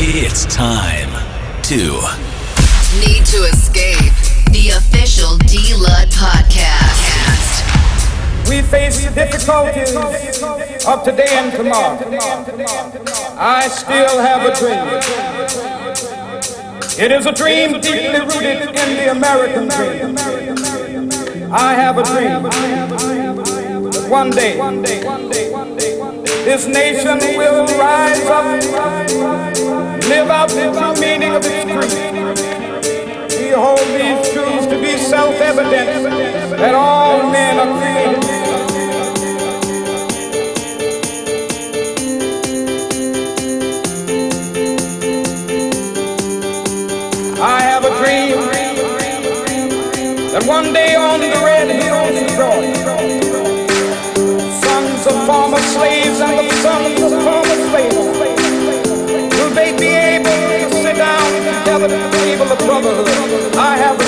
It's time to Need to Escape. The official D-Lud podcast. We face the difficulties of today and tomorrow. I still have a dream. It is a dream deeply rooted in the American dream. I have a dream that one day this nation will rise up, live out the true meaning of its creed. We hold these truths to be self-evident that all men are created. The table of brotherhood. I have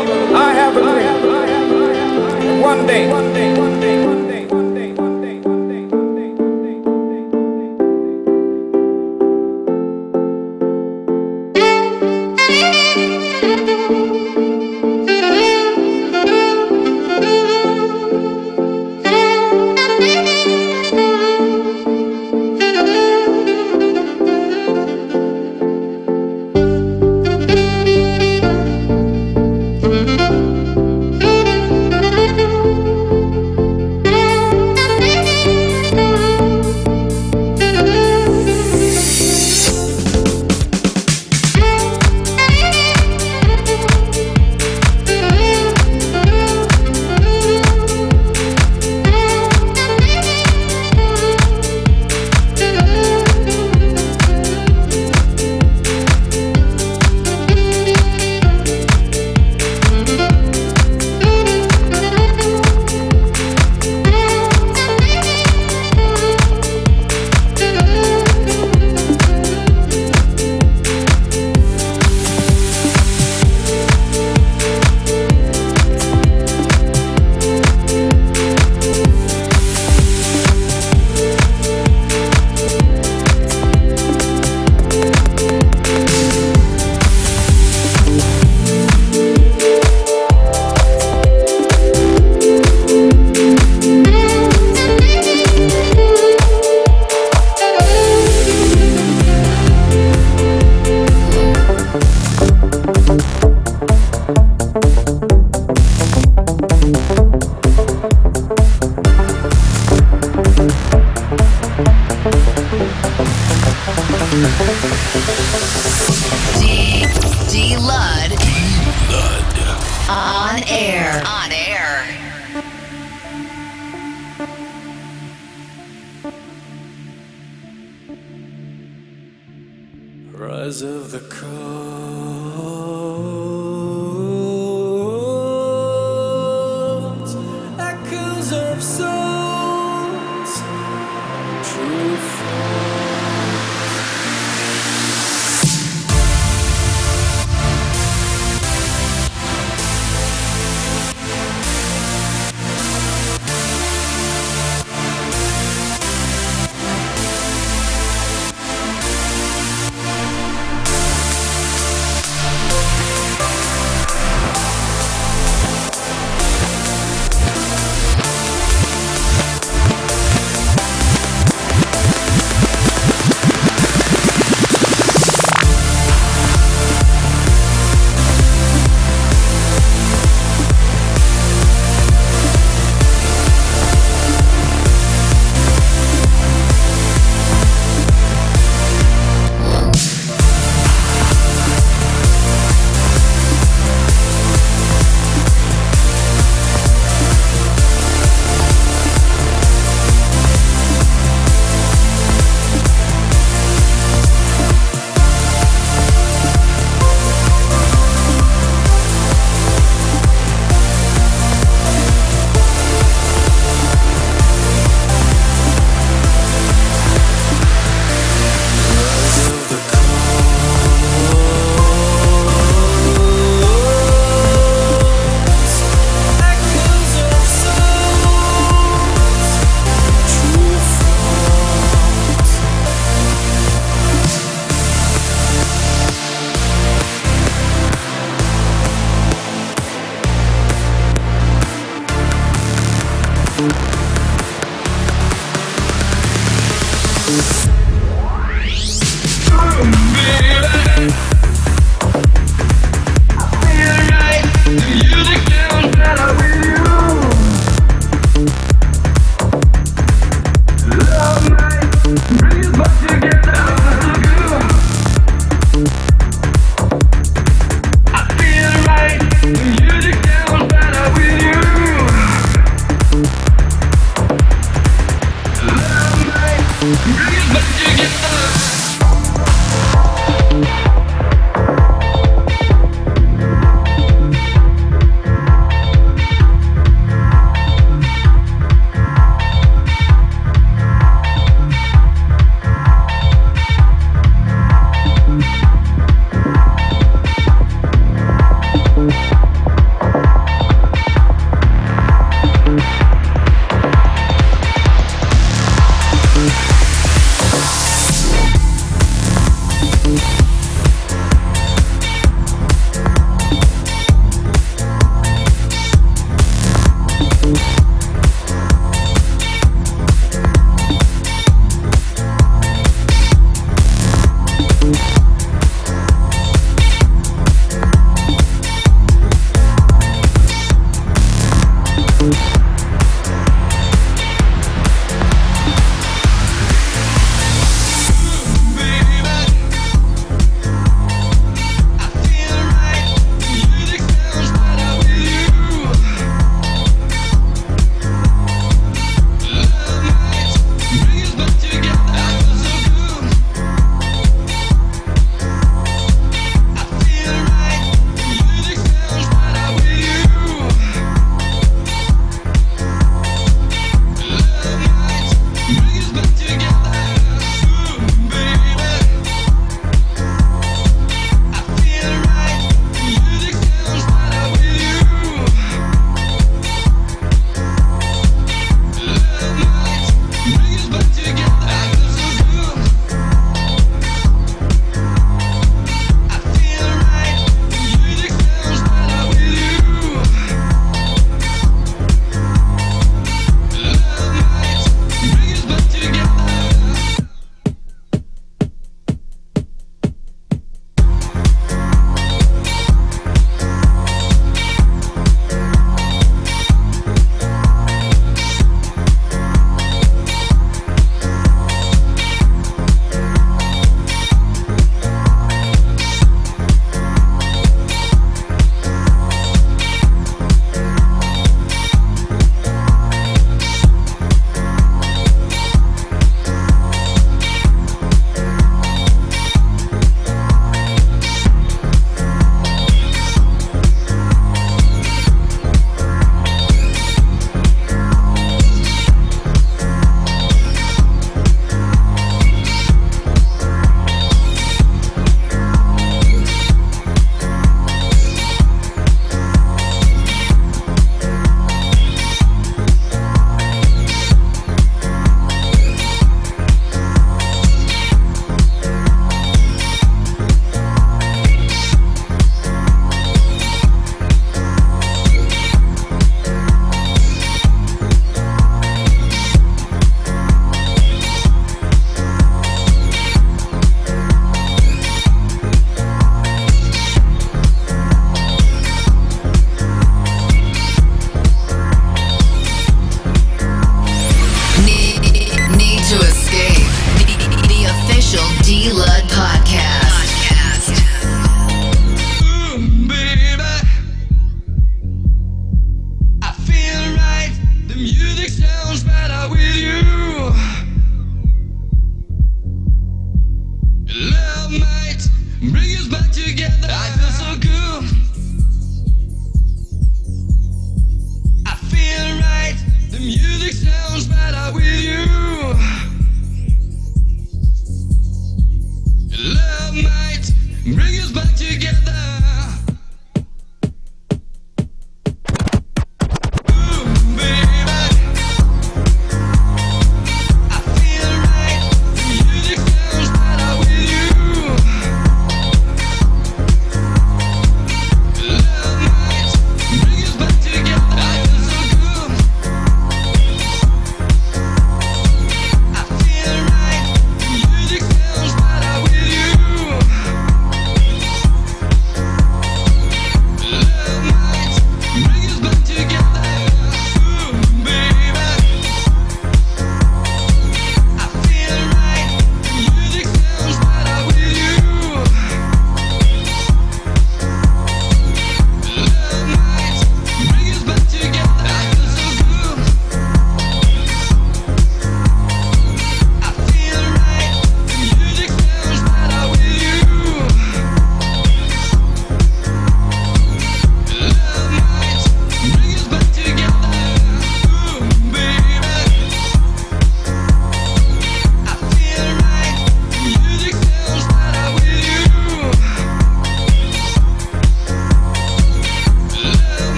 Rise of the cold,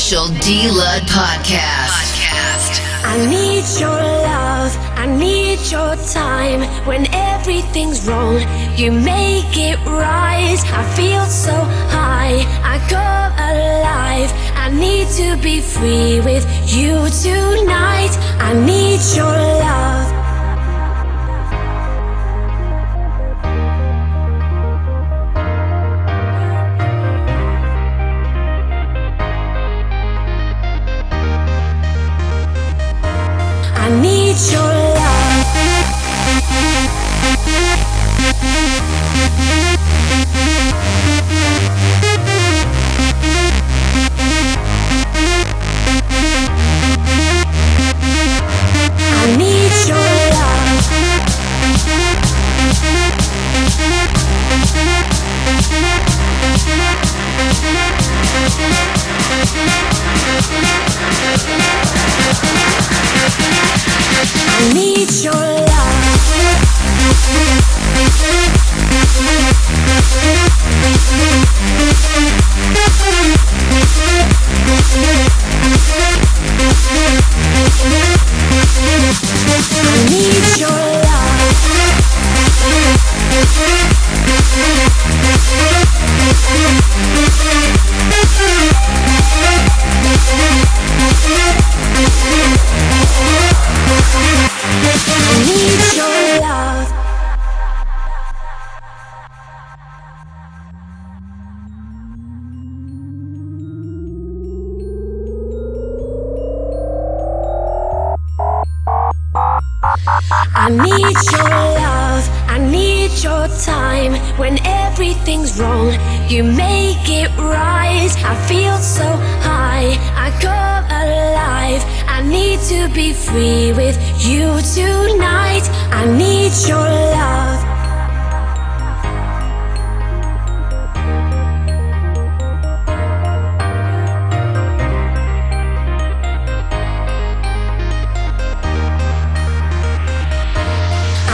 official D Lud podcast. podcast. I need your love, I need your time. When everything's wrong, you make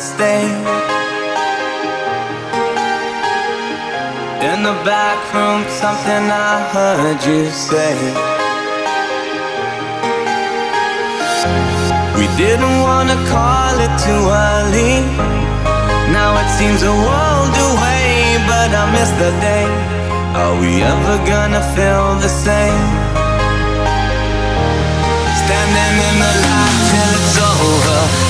that's there. In the back room, something I heard you say. We didn't wanna call it too early. Now it seems a world away, but I miss the day. Are we ever gonna feel the same? Standing in the light till it's over.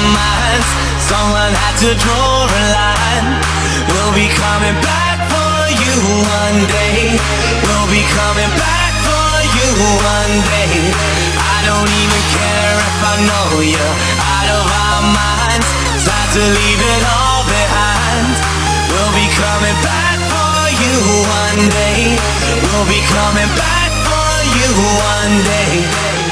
our minds. Someone had to draw a line. We'll be coming back for you one day. We'll be coming back for you one day. I don't even care if I know you out of our minds. Time to leave it all behind. We'll be coming back for you one day. We'll be coming back for you one day.